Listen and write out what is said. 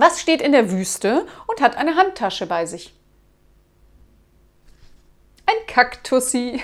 Was steht in der Wüste und hat eine Handtasche bei sich? Ein Kaktussi.